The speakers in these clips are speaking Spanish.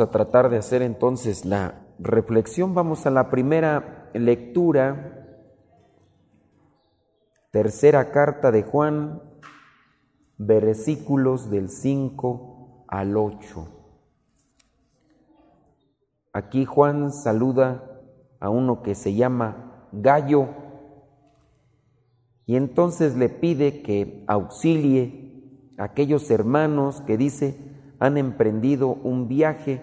A tratar de hacer entonces la reflexión. Vamos a la primera lectura, tercera carta de Juan, versículos del 5 al 8. Aquí Juan saluda a uno que se llama Gallo y entonces le pide que auxilie a aquellos hermanos que dice, han emprendido un viaje,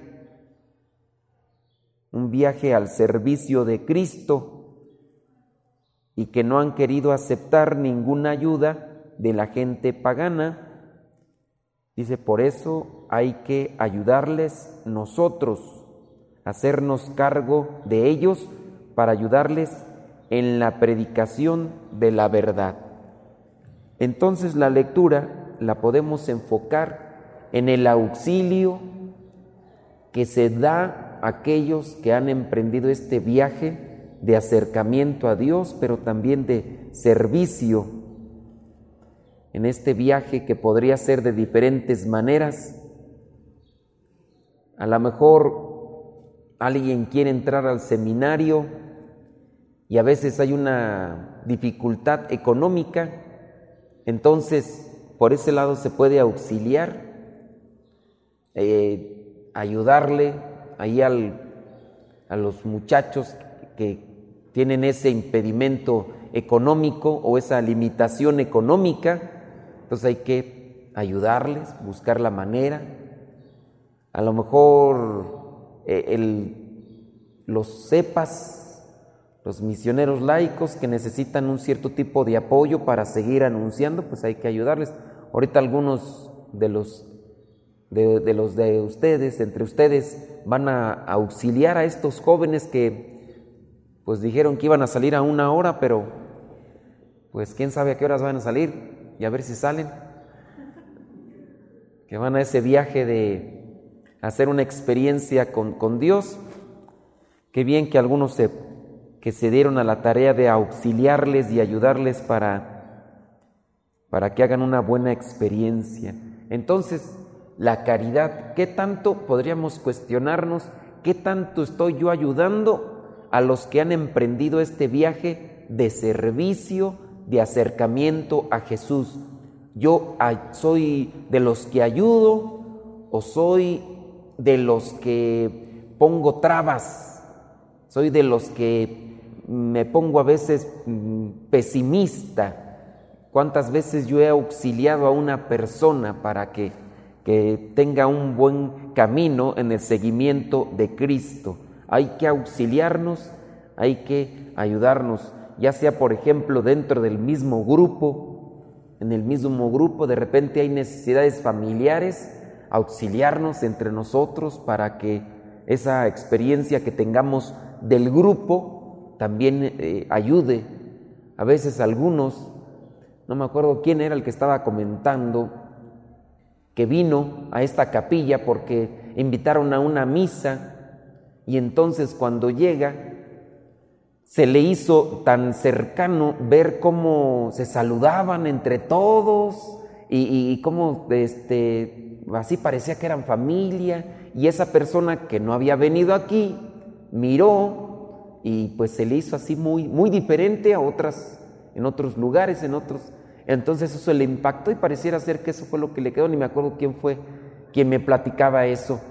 un viaje al servicio de Cristo y que no han querido aceptar ninguna ayuda de la gente pagana. Dice, por eso hay que ayudarles nosotros, hacernos cargo de ellos para ayudarles en la predicación de la verdad. Entonces la lectura la podemos enfocar en el auxilio que se da a aquellos que han emprendido este viaje de acercamiento a Dios, pero también de servicio en este viaje que podría ser de diferentes maneras. A lo mejor alguien quiere entrar al seminario y a veces hay una dificultad económica, entonces por ese lado se puede auxiliar eh, ayudarle ahí al, a los muchachos que tienen ese impedimento económico o esa limitación económica, entonces hay que ayudarles, buscar la manera. A lo mejor eh, el, los cepas, los misioneros laicos que necesitan un cierto tipo de apoyo para seguir anunciando, pues hay que ayudarles. Ahorita algunos de los de, los de ustedes, entre ustedes, van a auxiliar a estos jóvenes que pues dijeron que iban a salir a una hora, pero pues quién sabe a qué horas van a salir y a ver si salen. Que van a ese viaje de hacer una experiencia con, con Dios. Qué bien que algunos se, que se dieron a la tarea de auxiliarles y ayudarles para, para que hagan una buena experiencia. Entonces, la caridad. ¿Qué tanto podríamos cuestionarnos? ¿Qué tanto estoy yo ayudando a los que han emprendido este viaje de servicio, de acercamiento a Jesús? ¿Yo soy de los que ayudo o soy de los que pongo trabas? ¿Soy de los que me pongo a veces mm, pesimista? ¿Cuántas veces yo he auxiliado a una persona para que que tenga un buen camino en el seguimiento de Cristo. Hay que auxiliarnos, hay que ayudarnos, ya sea por ejemplo dentro del mismo grupo, en el mismo grupo de repente hay necesidades familiares, auxiliarnos entre nosotros para que esa experiencia que tengamos del grupo también eh, ayude. A veces algunos, no me acuerdo quién era el que estaba comentando, que vino a esta capilla porque invitaron a una misa. Y entonces cuando llega se le hizo tan cercano ver cómo se saludaban entre todos y, y cómo este, así parecía que eran familia. Y esa persona que no había venido aquí miró y pues se le hizo así muy, muy diferente a otras, en otros lugares, en otros entonces eso le impactó y pareciera ser que eso fue lo que le quedó, ni me acuerdo quién fue quien me platicaba eso.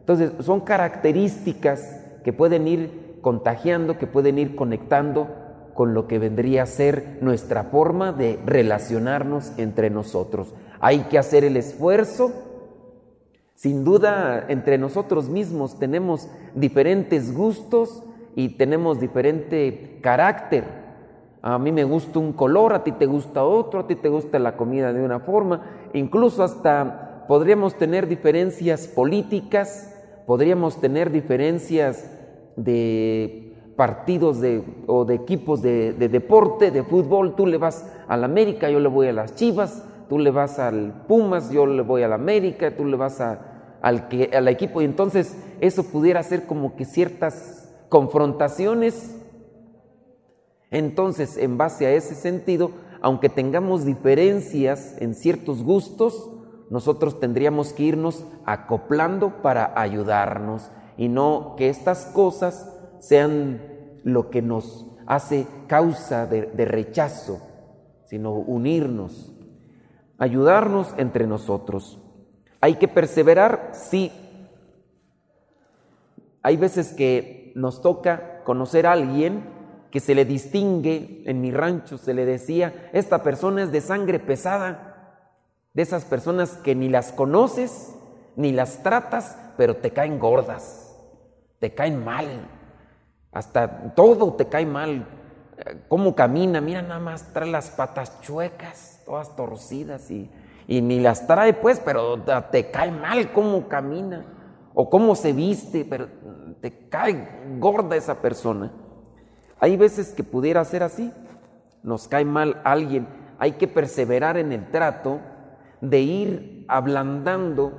Entonces son características que pueden ir contagiando, que pueden ir conectando con lo que vendría a ser nuestra forma de relacionarnos entre nosotros. Hay que hacer el esfuerzo. Sin duda, entre nosotros mismos tenemos diferentes gustos y tenemos diferente carácter a mí me gusta un color, a ti te gusta otro, a ti te gusta la comida de una forma, incluso hasta podríamos tener diferencias políticas, podríamos tener diferencias de partidos de, o de equipos de, deporte, de fútbol, tú le vas al América, yo le voy a las Chivas, tú le vas al Pumas, yo le voy al América, tú le vas al, que, al equipo, y entonces eso pudiera ser como que ciertas confrontaciones entonces, en base a ese sentido, aunque tengamos diferencias en ciertos gustos, nosotros tendríamos que irnos acoplando para ayudarnos y no que estas cosas sean lo que nos hace causa de, rechazo, sino unirnos, ayudarnos entre nosotros. Hay que perseverar, sí. Hay veces que nos toca conocer a alguien que se le distingue, en mi rancho se le decía, esta persona es de sangre pesada, de esas personas que ni las conoces, ni las tratas, pero te caen gordas, te caen mal, hasta todo te cae mal, cómo camina, mira nada más, trae las patas chuecas, todas torcidas y, y ni las trae pues, pero te cae mal cómo camina o cómo se viste, pero te cae gorda esa persona. Hay veces que pudiera ser así, nos cae mal alguien, hay que perseverar en el trato de ir ablandando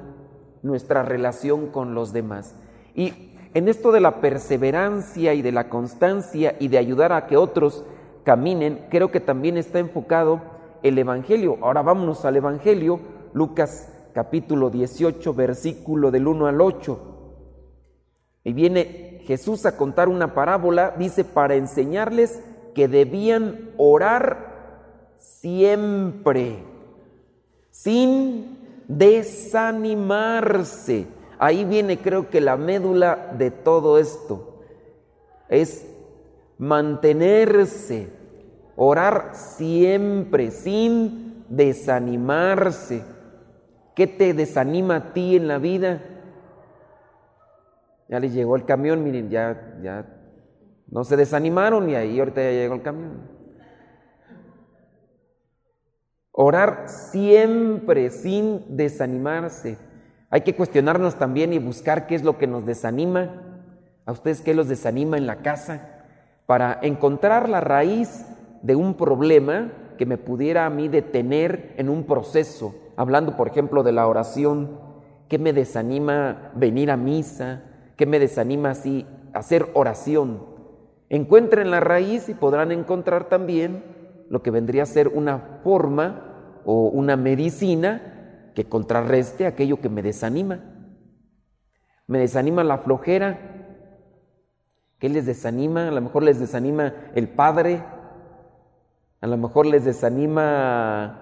nuestra relación con los demás. Y en esto de la perseverancia y de la constancia y de ayudar a que otros caminen, creo que también está enfocado el Evangelio. Ahora vámonos al Evangelio, Lucas capítulo 18, versículo del 1 al 8. Y viene Jesús a contar una parábola, dice, para enseñarles que debían orar siempre, sin desanimarse. Ahí viene creo que la médula de todo esto. Es mantenerse, orar siempre, sin desanimarse. ¿Qué te desanima a ti en la vida? Ya les llegó el camión, miren, ya, ya no se desanimaron y ahí ahorita ya llegó el camión. Orar siempre sin desanimarse. Hay que cuestionarnos también y buscar qué es lo que nos desanima. ¿A ustedes qué los desanima en la casa? Para encontrar la raíz de un problema que me pudiera a mí detener en un proceso. Hablando, por ejemplo, de la oración. ¿Qué me desanima venir a misa? Que me desanima así hacer oración. Encuentren la raíz y podrán encontrar también lo que vendría a ser una forma o una medicina que contrarreste aquello que me desanima. Me desanima la flojera. ¿Qué les desanima? A lo mejor les desanima el padre. A lo mejor les desanima...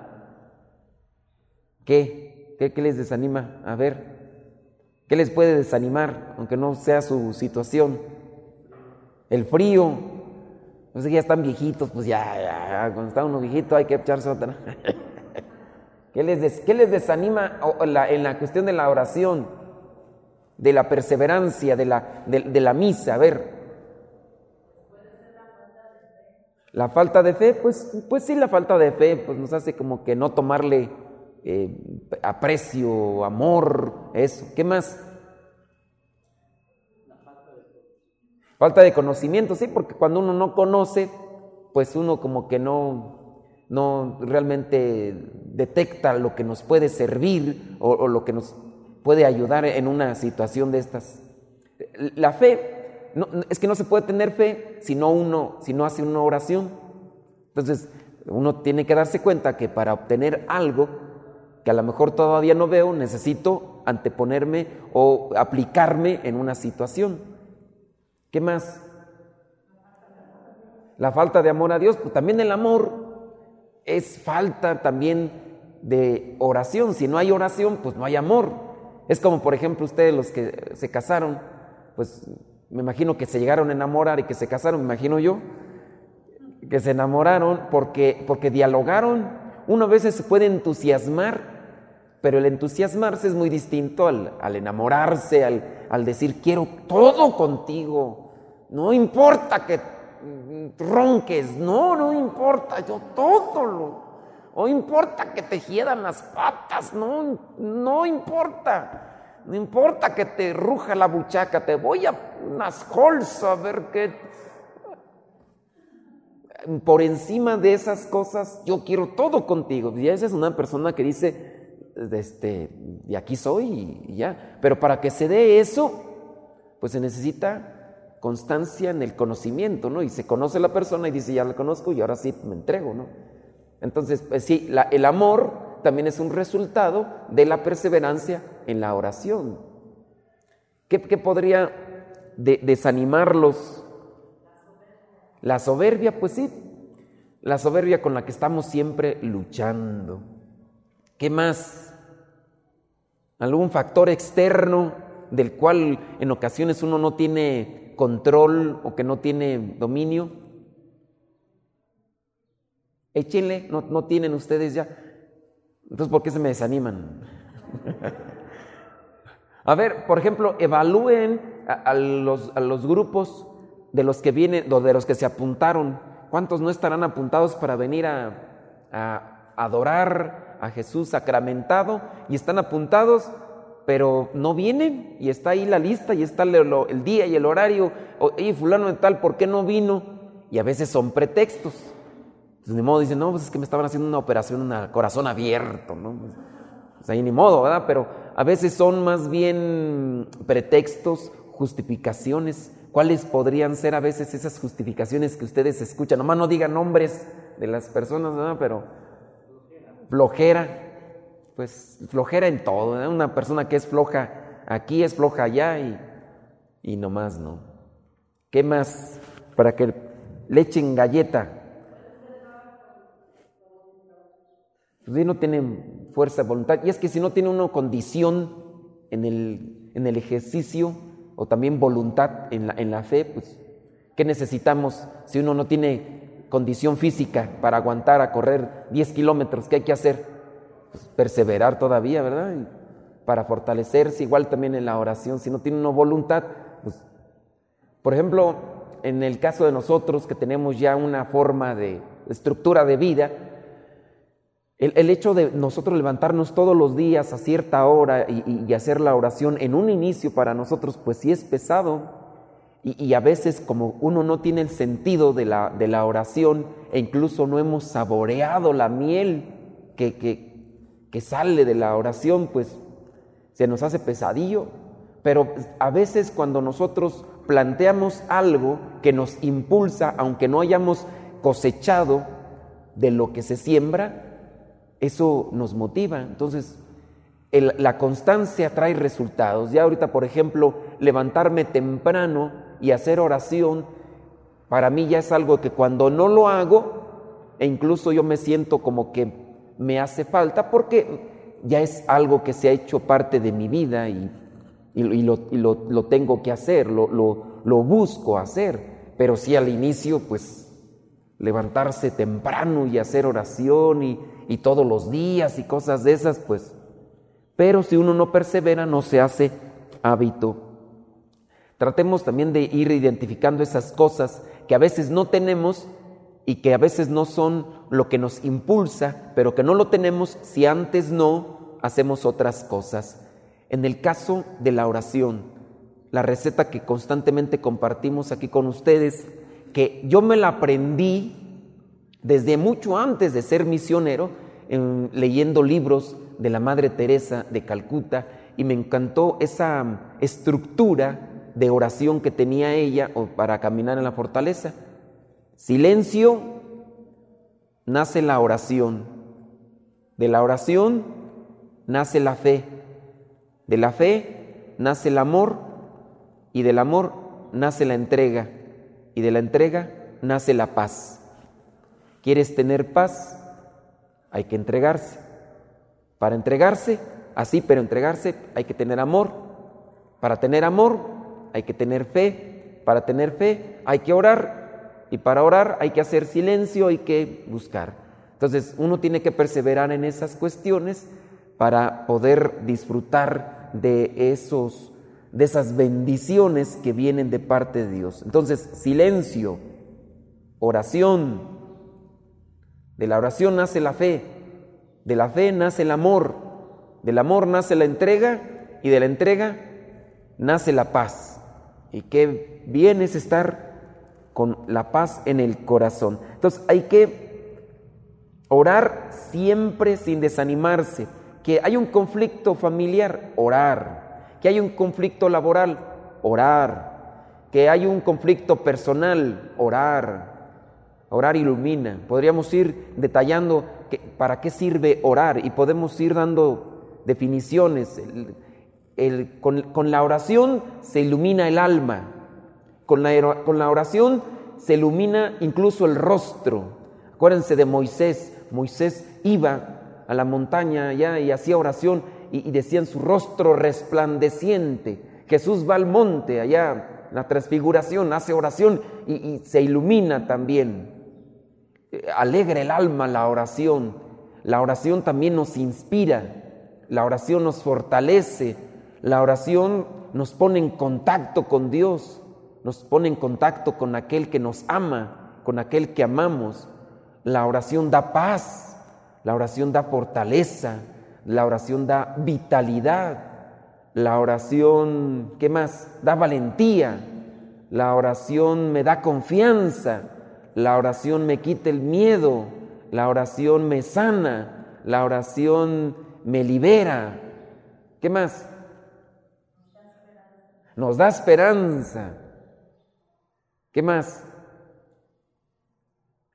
¿Qué? ¿Qué, qué les desanima? A ver, ¿Qué les puede desanimar, aunque no sea su situación? El frío. No sé, ya están viejitos, pues ya, ya, cuando está uno viejito hay que echarse otra. ¿Qué les, ¿Qué les desanima en la cuestión de la oración, de la perseverancia, de la, de, la misa? A ver. La falta de fe, pues, pues sí, la falta de fe pues nos hace como que no tomarle eh, aprecio, amor, eso. ¿Qué más? Falta de conocimiento, sí, porque cuando uno no conoce, pues uno como que no, no realmente detecta lo que nos puede servir o, lo que nos puede ayudar en una situación de estas. La fe, no, es que no se puede tener fe si no uno, si no hace una oración. Entonces, uno tiene que darse cuenta que para obtener algo que a lo mejor todavía no veo, necesito anteponerme o aplicarme en una situación. ¿Qué más? La falta de amor a Dios, pues también el amor es falta también de oración. Si no hay oración, pues no hay amor. Es como, por ejemplo, ustedes los que se casaron, pues me imagino que se llegaron a enamorar y que se casaron, me imagino yo, que se enamoraron porque, porque dialogaron uno a veces se puede entusiasmar, pero el entusiasmarse es muy distinto al, enamorarse, al, decir quiero todo contigo. No importa que ronques, no, no importa, yo todo lo... No importa que te hieran las patas, no, no importa. No importa que te ruja la buchaca, te voy a unas a ver qué por encima de esas cosas, yo quiero todo contigo. Y esa es una persona que dice, este, de aquí soy y ya. Pero para que se dé eso, pues se necesita constancia en el conocimiento, ¿no? Y se conoce la persona y dice, ya la conozco y ahora sí me entrego, ¿no? Entonces, pues sí, el amor también es un resultado de la perseverancia en la oración. ¿Qué, podría desanimarlos? La soberbia, pues sí, la soberbia con la que estamos siempre luchando. ¿Qué más? ¿Algún factor externo del cual en ocasiones uno no tiene control o que no tiene dominio? Échenle, no, no tienen ustedes ya. Entonces, ¿por qué se me desaniman? a ver, por ejemplo, evalúen a, los, a los grupos de los que vienen, de los que se apuntaron ¿Cuántos no estarán apuntados para venir a, adorar a Jesús sacramentado y están apuntados, pero no vienen? Y está ahí la lista y está el, día y el horario. Oye, fulano de tal, ¿por qué no vino? Y a veces son pretextos. Pues ni modo, dicen, no, pues es que me estaban haciendo una operación, un corazón abierto, ¿no? Pues ahí ni modo, ¿verdad? Pero a veces son más bien pretextos, justificaciones ¿Cuáles podrían ser a veces esas justificaciones que ustedes escuchan? Nomás no digan nombres de las personas, ¿no? pero flojera, pues flojera en todo. Una persona que es floja aquí es floja allá y, y nomás no. ¿Qué más? Para que le echen galleta. Pues no tienen fuerza, voluntad. Y es que si no tiene una condición en el, en el ejercicio, o también voluntad en la, en la fe, pues, ¿qué necesitamos si uno no tiene condición física para aguantar a correr 10 kilómetros? ¿Qué hay que hacer? Pues perseverar todavía, ¿verdad? para fortalecerse, igual también en la oración, si no tiene una voluntad, pues, por ejemplo, en el caso de nosotros que tenemos ya una forma de estructura de vida, el, hecho de nosotros levantarnos todos los días a cierta hora y, hacer la oración en un inicio para nosotros, pues sí es pesado. Y, a veces como uno no tiene el sentido de la, de la oración e incluso no hemos saboreado la miel que, que, que sale de la oración, pues se nos hace pesadillo. Pero a veces cuando nosotros planteamos algo que nos impulsa, aunque no hayamos cosechado de lo que se siembra, eso nos motiva. Entonces, la constancia trae resultados. Ya ahorita, por ejemplo, levantarme temprano y hacer oración, para mí ya es algo que cuando no lo hago, e incluso yo me siento como que me hace falta, porque ya es algo que se ha hecho parte de mi vida y, lo, tengo que hacer, lo, lo busco hacer. Pero sí al inicio, pues levantarse temprano y hacer oración y, y todos los días y cosas de esas, pues, pero si uno no persevera no se hace hábito. Tratemos también de ir identificando esas cosas que a veces no tenemos y que a veces no son lo que nos impulsa, pero que no lo tenemos si antes no hacemos otras cosas. En el caso de la oración, la receta que constantemente compartimos aquí con ustedes, que yo me la aprendí desde mucho antes de ser misionero, leyendo libros de la Madre Teresa de Calcuta, y me encantó esa estructura de oración que tenía ella para caminar en la fortaleza. Silencio, nace la oración. De la oración nace la fe. De la fe nace el amor y del amor nace la entrega y de la entrega nace la paz. ¿Quieres tener paz? Hay que entregarse. Para entregarse, así, pero entregarse hay que tener amor. Para tener amor hay que tener fe. Para tener fe hay que orar. Y para orar hay que hacer silencio, hay que buscar. Entonces uno tiene que perseverar en esas cuestiones para poder disfrutar de esos de esas bendiciones que vienen de parte de Dios. Entonces, silencio, oración, de la oración nace la fe, de la fe nace el amor, del amor nace la entrega y de la entrega nace la paz. Y qué bien es estar con la paz en el corazón. Entonces hay que orar siempre sin desanimarse. Que hay un conflicto familiar, orar. Que hay un conflicto laboral, orar. Que hay un conflicto personal, orar Orar ilumina. Podríamos ir detallando para qué sirve orar y podemos ir dando definiciones. con, la oración se ilumina el alma, con la, oración se ilumina incluso el rostro. Acuérdense de Moisés, Moisés iba a la montaña allá y hacía oración y, y decían su rostro resplandeciente. Jesús va al monte allá, la transfiguración, hace oración y, se ilumina también. Alegra el alma la oración. La oración también nos inspira, la oración nos fortalece, la oración nos pone en contacto con Dios, nos pone en contacto con aquel que nos ama, con aquel que amamos. La oración da paz, la oración da fortaleza, la oración da vitalidad, la oración, ¿qué más? Da valentía, la oración me da confianza, la oración me quita el miedo, la oración me sana, la oración me libera. ¿Qué más? Nos da esperanza. ¿Qué más?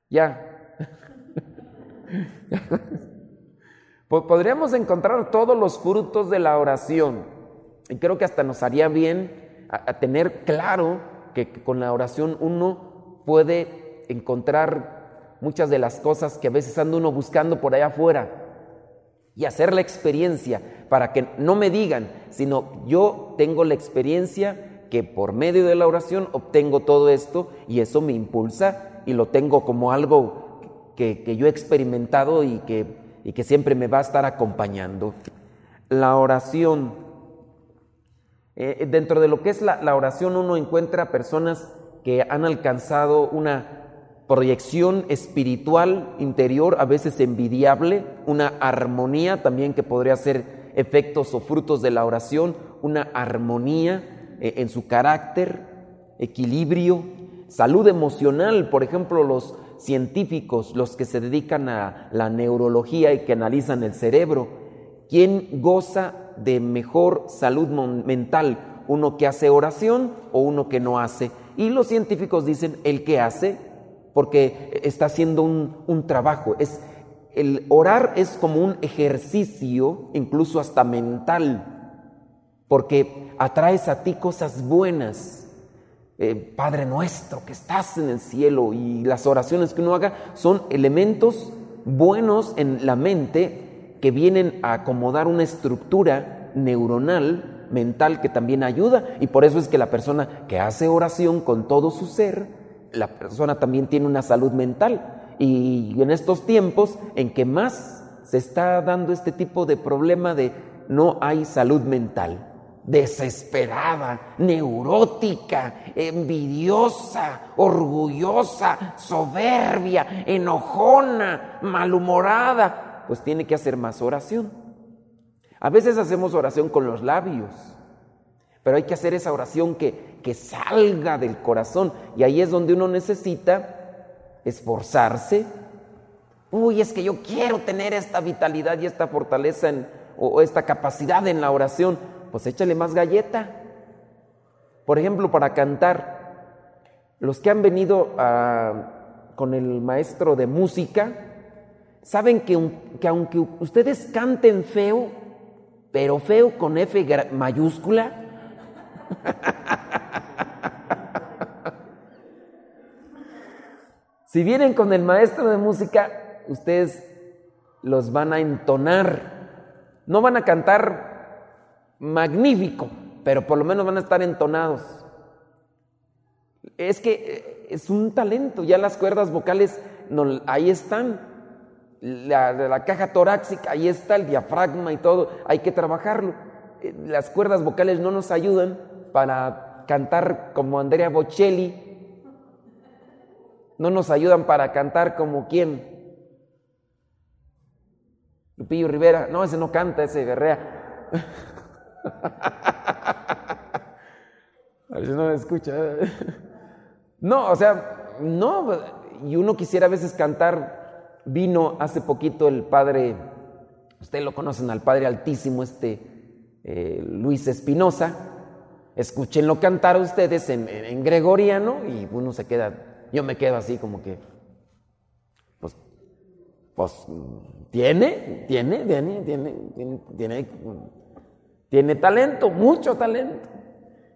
Ya. Podríamos encontrar todos los frutos de la oración y creo que hasta nos haría bien a, tener claro que, con la oración uno puede encontrar muchas de las cosas que a veces anda uno buscando por allá afuera y hacer la experiencia para que no me digan, sino yo tengo la experiencia que por medio de la oración obtengo todo esto y eso me impulsa y lo tengo como algo que, yo he experimentado y que, y que siempre me va a estar acompañando. La oración. Eh, dentro de lo que es la, la oración uno encuentra personas que han alcanzado una proyección espiritual interior, a veces envidiable, una armonía también que podría ser efectos o frutos de la oración, una armonía eh, en su carácter, equilibrio, salud emocional, por ejemplo, los científicos, los que se dedican a la neurología y que analizan el cerebro, ¿quién goza de mejor salud mental? ¿Uno que hace oración o uno que no hace? Y los científicos dicen el que hace, porque está haciendo un, un trabajo. Es, el orar es como un ejercicio, incluso hasta mental, porque atraes a ti cosas buenas eh, Padre nuestro que estás en el cielo y las oraciones que uno haga son elementos buenos en la mente que vienen a acomodar una estructura neuronal, mental, que también ayuda. Y por eso es que la persona que hace oración con todo su ser, la persona también tiene una salud mental. Y en estos tiempos en que más se está dando este tipo de problema de no hay salud mental desesperada, neurótica, envidiosa, orgullosa, soberbia, enojona, malhumorada, pues tiene que hacer más oración. A veces hacemos oración con los labios, pero hay que hacer esa oración que, que salga del corazón y ahí es donde uno necesita esforzarse. Uy, es que yo quiero tener esta vitalidad y esta fortaleza o esta capacidad en la oración pues échale más galleta. Por ejemplo, para cantar, los que han venido con el maestro de música, saben que, que aunque ustedes canten feo, pero feo con F mayúscula, si vienen con el maestro de música, ustedes los van a entonar, no van a cantar magnífico, pero por lo menos van a estar entonados. Es que eh, es un talento, ya las cuerdas vocales ahí están, la, la caja torácica, ahí está el diafragma y todo, hay que trabajarlo. Eh, las cuerdas vocales no nos ayudan para cantar como Andrea Bocelli, no nos ayudan para cantar como quién. Lupillo Rivera, no, ese no canta, ese berrea. A veces no me escucha. No, o sea, no. Y uno quisiera a veces cantar. Vino hace poquito el padre, ustedes lo conocen al padre altísimo, este eh, Luis Espinosa. Escúchenlo cantar ustedes en, gregoriano y uno se queda, yo me quedo así como que, pues, pues tiene, tiene, tiene, tiene, tiene, tiene, talento, mucho talento.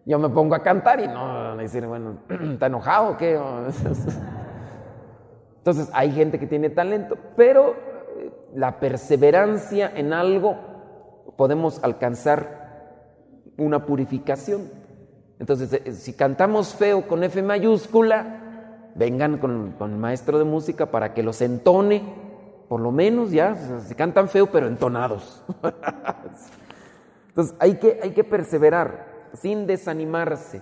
Yo me pongo a cantar y no, decir, bueno, ¿está enojado qué? Entonces hay gente que tiene talento, pero eh, la perseverancia en algo podemos alcanzar una purificación. Entonces, eh, si cantamos feo con F mayúscula, vengan con, con el maestro de música para que los entone por lo menos ya, se cantan feo, pero entonados. Entonces hay que, hay que perseverar sin desanimarse.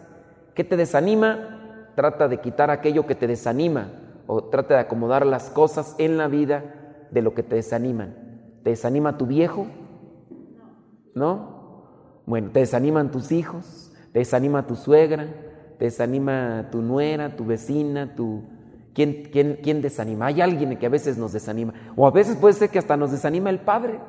¿Qué te desanima? Trata de quitar aquello que te desanima o trata de acomodar las cosas en la vida de lo que te desaniman. ¿Te desanima tu viejo? ¿No? Bueno, ¿te desaniman tus hijos? ¿Te desanima tu suegra? ¿Te desanima tu nuera, tu vecina, tu, ¿Quién, desanima? Hay alguien que a veces nos desanima. O a veces puede ser que hasta nos desanima el padre,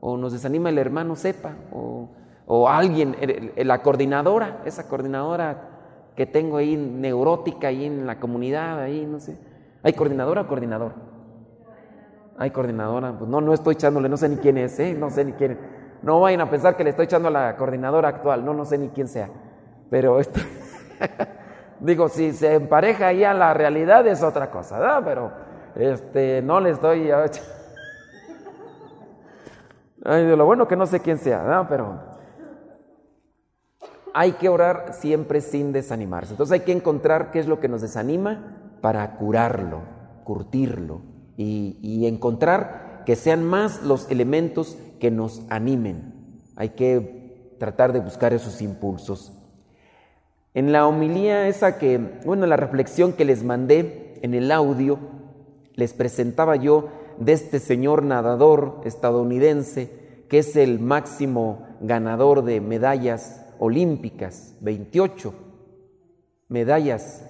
o nos desanima el hermano sepa, o, alguien, la coordinadora, esa coordinadora que tengo ahí neurótica ahí en la comunidad, ahí, no sé. ¿Hay coordinadora o coordinador? Hay coordinadora, pues no, no estoy echándole, no sé ni quién es, ¿eh? no sé ni quién No vayan a pensar que le estoy echando a la coordinadora actual, no, no sé ni quién sea. Pero esto... Digo, si se empareja ya la realidad es otra cosa, ¿verdad? Pero este, no le estoy... Ay, lo bueno que no sé quién sea, ¿verdad? Pero hay que orar siempre sin desanimarse. Entonces hay que encontrar qué es lo que nos desanima para curarlo, curtirlo y encontrar que sean más los elementos que nos animen. Hay que tratar de buscar esos impulsos. En la homilía esa que, bueno, la reflexión que les mandé en el audio, les presentaba yo de este señor nadador estadounidense que es el máximo ganador de medallas olímpicas, 28 medallas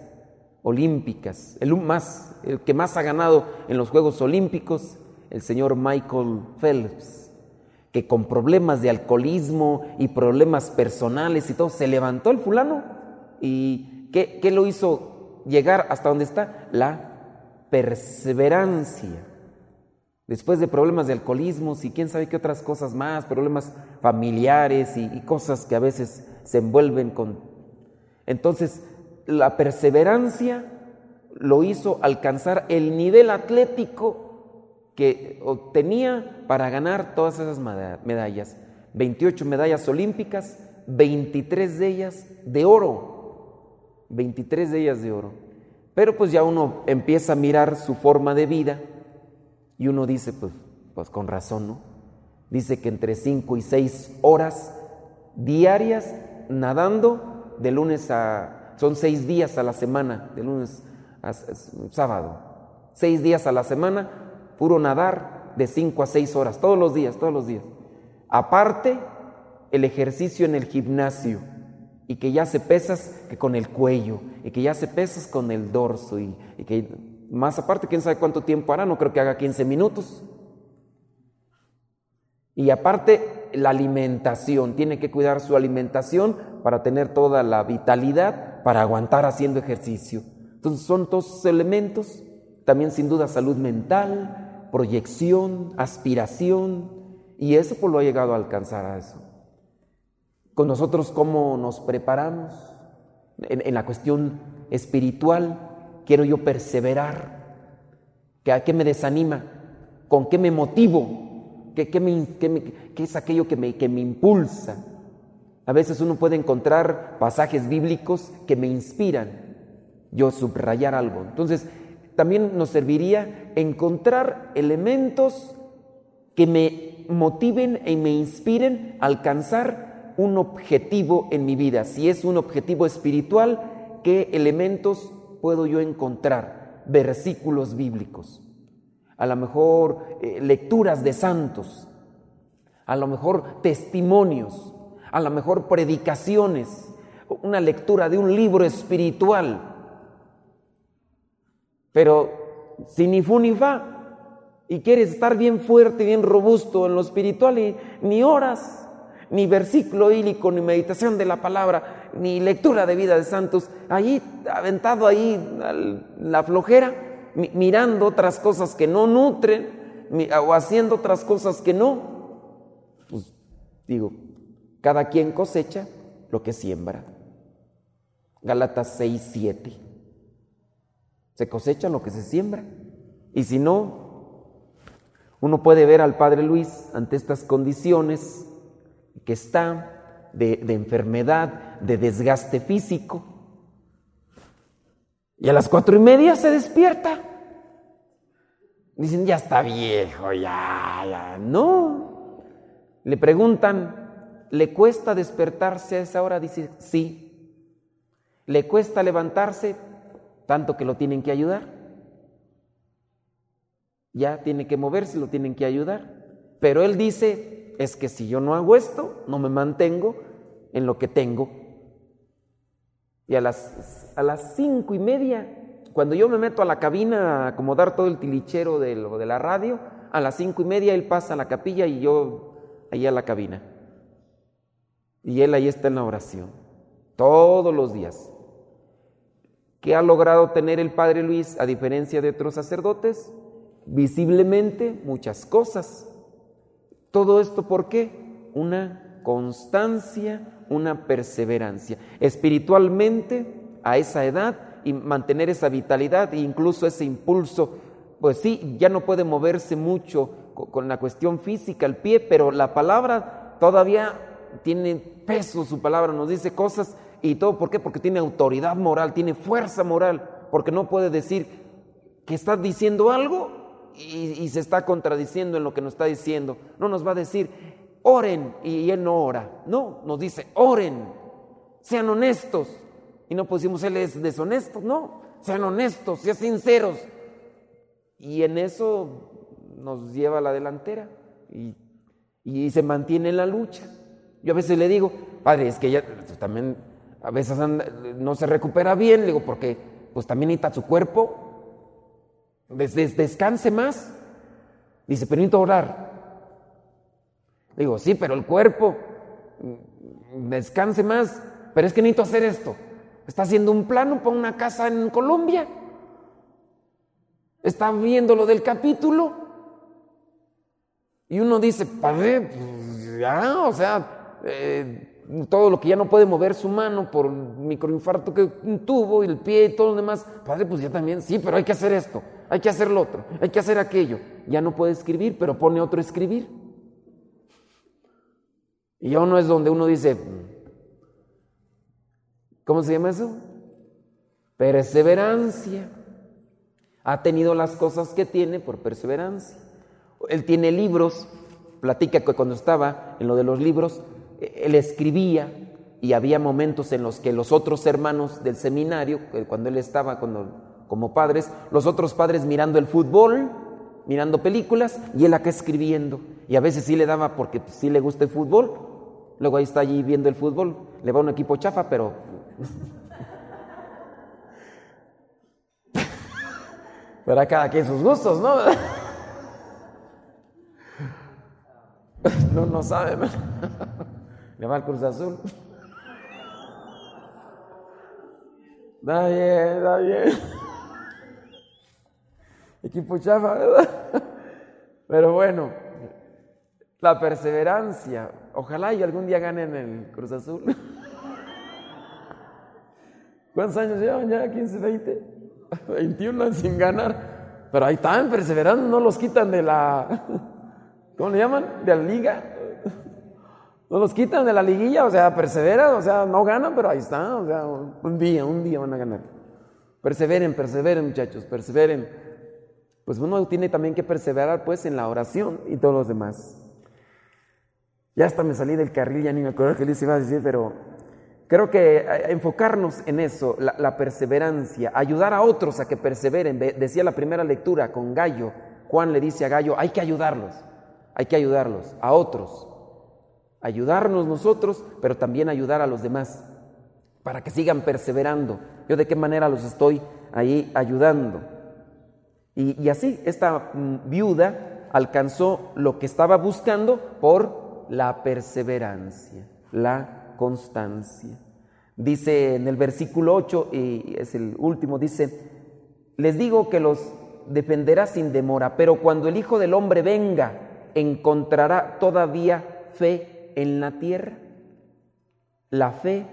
olímpicas, el más el que más ha ganado en los Juegos Olímpicos, el señor Michael Phelps, que con problemas de alcoholismo y problemas personales y todo se levantó el fulano ¿Y qué, lo hizo llegar hasta donde está? La perseverancia. Después de problemas de alcoholismo y quién sabe qué otras cosas más, problemas familiares y, cosas que a veces se envuelven con... Entonces, la perseverancia lo hizo alcanzar el nivel atlético que obtenía para ganar todas esas medallas. 28 medallas olímpicas, 23 de ellas de oro. 23 de ellas de oro. Pero pues ya uno empieza a mirar su forma de vida y uno dice, pues, pues con razón, ¿no? Dice que entre 5 y 6 horas diarias nadando de lunes a... Son 6 días a la semana, de lunes a, sábado. 6 días a la semana, puro nadar de 5 a 6 horas, todos los días, todos los días. Aparte, el ejercicio en el gimnasio y que ya se pesas que con el cuello, y que ya se pesas con el dorso, y, que más aparte, quién sabe cuánto tiempo hará, no creo que haga 15 minutos. Y aparte, la alimentación, tiene que cuidar su alimentación para tener toda la vitalidad, para aguantar haciendo ejercicio. Entonces son todos elementos, también sin duda salud mental, proyección, aspiración, y eso pues lo ha llegado a alcanzar a eso con nosotros cómo nos preparamos en, la cuestión espiritual. Quiero yo perseverar. ¿A qué me desanima? ¿Con qué me motivo? ¿Qué, qué, es aquello que me, que me impulsa? A veces uno puede encontrar pasajes bíblicos que me inspiran. Yo subrayar algo. Entonces, también nos serviría encontrar elementos que me motiven y me inspiren a alcanzar un objetivo en mi vida, si es un objetivo espiritual, ¿qué elementos puedo yo encontrar? Versículos bíblicos, a lo mejor eh, lecturas de santos, a lo mejor testimonios, a lo mejor predicaciones, una lectura de un libro espiritual. Pero si ni fu ni fa, y quieres estar bien fuerte, bien robusto en lo espiritual, y ni horas, ni versículo hílico, ni meditación de la palabra, ni lectura de vida de santos, ahí aventado ahí la flojera, mirando otras cosas que no nutren, o haciendo otras cosas que no, pues digo, cada quien cosecha lo que siembra. Galatas 6, 7. Se cosecha lo que se siembra. Y si no, uno puede ver al Padre Luis ante estas condiciones que está de, de enfermedad, de desgaste físico. Y a las cuatro y media se despierta. Dicen, ya está viejo, ya, ya. No. Le preguntan, ¿le cuesta despertarse a esa hora? Dice, sí. ¿Le cuesta levantarse? Tanto que lo tienen que ayudar. Ya tiene que moverse, lo tienen que ayudar. Pero él dice, es que si yo no hago esto, no me mantengo en lo que tengo. Y a las, a las cinco y media cuando yo me meto a la cabina a acomodar todo el tilichero de, de la radio, a las cinco y media él pasa a la capilla y yo ahí a la cabina. Y él ahí está en la oración, todos los días. ¿Qué ha logrado tener el Padre Luis a diferencia de otros sacerdotes? Visiblemente muchas cosas. Todo esto ¿por qué? Una constancia, una perseverancia. Espiritualmente, a esa edad, y mantener esa vitalidad e incluso ese impulso. Pues sí, ya no puede moverse mucho con la cuestión física, el pie, pero la palabra todavía tiene peso, su palabra nos dice cosas y todo, ¿por qué? Porque tiene autoridad moral, tiene fuerza moral, porque no puede decir que está diciendo algo y, se está contradiciendo en lo que nos está diciendo. No nos va a decir, oren y él no ora. No, nos dice, oren, sean honestos, y no pusimos él es deshonesto, no, sean honestos, sean sinceros. Y en eso nos lleva a la delantera y, se mantiene en la lucha. Yo a veces le digo, padre, es que pues, también a veces no se recupera bien, le digo, porque pues también necesita su cuerpo, descanse más. Dice, pero necesito orar. digo, sí, pero el cuerpo, mm, descanse más, pero es que necesito hacer esto. Está haciendo un plano para una casa en Colombia. Está viendo lo del capítulo. Y uno dice, padre, pues ya, o sea, eh, todo lo que ya no puede mover su mano por microinfarto que tuvo y el pie y todo lo demás, padre, pues ya también, sí, pero hay que hacer esto, hay que hacer lo otro, hay que hacer aquello. Ya no puede escribir, pero pone otro escribir. Y ya uno es donde uno dice, ¿Cómo se llama eso? Perseverancia. Ha tenido las cosas que tiene por perseverancia. Él tiene libros, platica que cuando estaba en lo de los libros, él escribía y había momentos en los que los otros hermanos del seminario, cuando él estaba como padres, los otros padres mirando el fútbol, mirando películas y él acá escribiendo. Y a veces sí le daba porque sí le gusta el fútbol. Luego ahí está allí viendo el fútbol, le va un equipo chafa, pero a cada quien sus gustos, ¿no? No, no sabe, Le va Cruz Azul. Da bien, da bien. Equipo chafa, ¿verdad? Pero bueno, la perseverancia. Ojalá y algún día ganen el Cruz Azul. ¿Cuántos años llevan ya? ¿15, 20? 21 sin ganar. Pero ahí están perseverando, no los quitan de la. ¿Cómo le llaman? De la liga. No los quitan de la liguilla, o sea, perseveran, o sea, no ganan, pero ahí están, o sea, un día, un día van a ganar. Perseveren, perseveren, muchachos, perseveren. Pues uno tiene también que perseverar, pues, en la oración y todos los demás. Ya hasta me salí del carril, ya ni me acuerdo qué les iba a decir, pero Creo que eh, enfocarnos en eso, la, perseverancia, ayudar a otros a que perseveren. Decía la primera lectura con Gallo, Juan le dice a Gallo, hay que ayudarlos, hay que ayudarlos, a otros. Ayudarnos nosotros, pero también ayudar a los demás, para que sigan perseverando. Yo de qué manera los estoy ahí ayudando. Y, y así, esta mm, viuda alcanzó lo que estaba buscando por la perseverancia, la constancia. Dice en el versículo 8, y es el último, dice, les digo que los dependerá sin demora, pero cuando el Hijo del Hombre venga, ¿encontrará todavía fe en la tierra? La fe,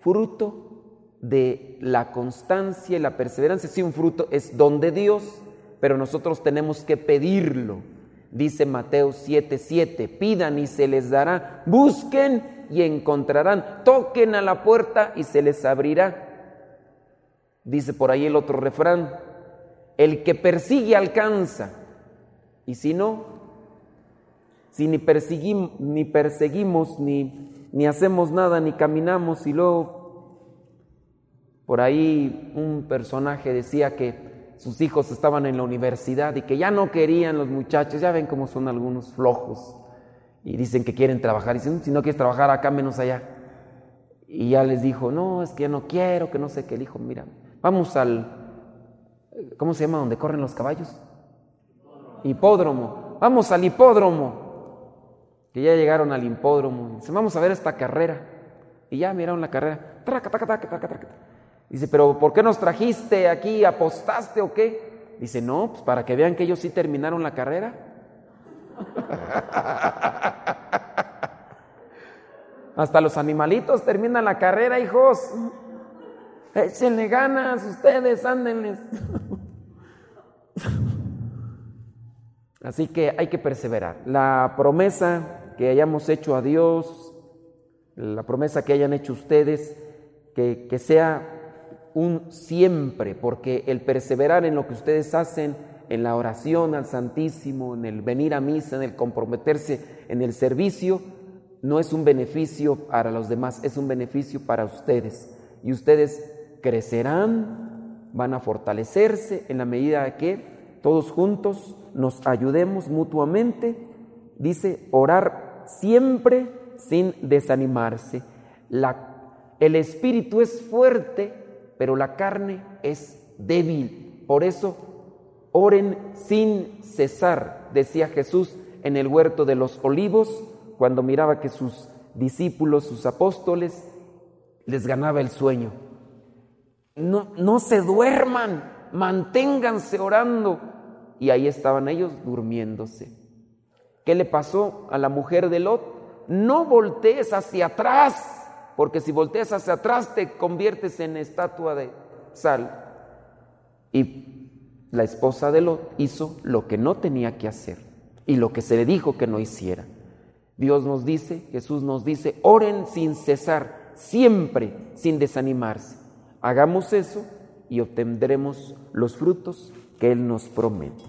fruto de la constancia y la perseverancia, si un fruto es don de Dios, pero nosotros tenemos que pedirlo. Dice Mateo 7:7, 7, pidan y se les dará, busquen y encontrarán, toquen a la puerta y se les abrirá. Dice por ahí el otro refrán, el que persigue alcanza, y si no, si ni perseguimos, ni, perseguimos, ni, ni hacemos nada, ni caminamos, y luego por ahí un personaje decía que sus hijos estaban en la universidad y que ya no querían los muchachos, ya ven cómo son algunos flojos, y dicen que quieren trabajar, y dicen, si no quieres trabajar acá, menos allá. Y ya les dijo, no, es que ya no quiero, que no sé qué. El hijo, mira, vamos al, ¿cómo se llama donde corren los caballos? Hipódromo. Vamos al hipódromo. Que ya llegaron al hipódromo. Dice, vamos a ver esta carrera. Y ya miraron la carrera. Dice, pero ¿por qué nos trajiste aquí? ¿Apostaste o qué? Dice, no, pues para que vean que ellos sí terminaron la carrera. Hasta los animalitos terminan la carrera, hijos. Échenle ganas ustedes, ándenles. Así que hay que perseverar. La promesa que hayamos hecho a Dios, la promesa que hayan hecho ustedes, que, que sea un siempre, porque el perseverar en lo que ustedes hacen, en la oración al Santísimo, en el venir a misa, en el comprometerse en el servicio, no es un beneficio para los demás, es un beneficio para ustedes. Y ustedes crecerán, van a fortalecerse en la medida que todos juntos nos ayudemos mutuamente. Dice, orar siempre sin desanimarse. El espíritu es fuerte, pero la carne es débil. Por eso, oren sin cesar, decía Jesús en el huerto de los olivos, cuando miraba que sus discípulos, sus apóstoles, les ganaba el sueño. No, no se duerman, manténganse orando. Y ahí estaban ellos durmiéndose. ¿Qué le pasó a la mujer de Lot? No voltees hacia atrás, porque si volteas hacia atrás te conviertes en estatua de sal. Y la esposa de Lot hizo lo que no tenía que hacer y lo que se le dijo que no hiciera. Dios nos dice, Jesús nos dice, oren sin cesar, siempre sin desanimarse. Hagamos eso y obtendremos los frutos que Él nos promete.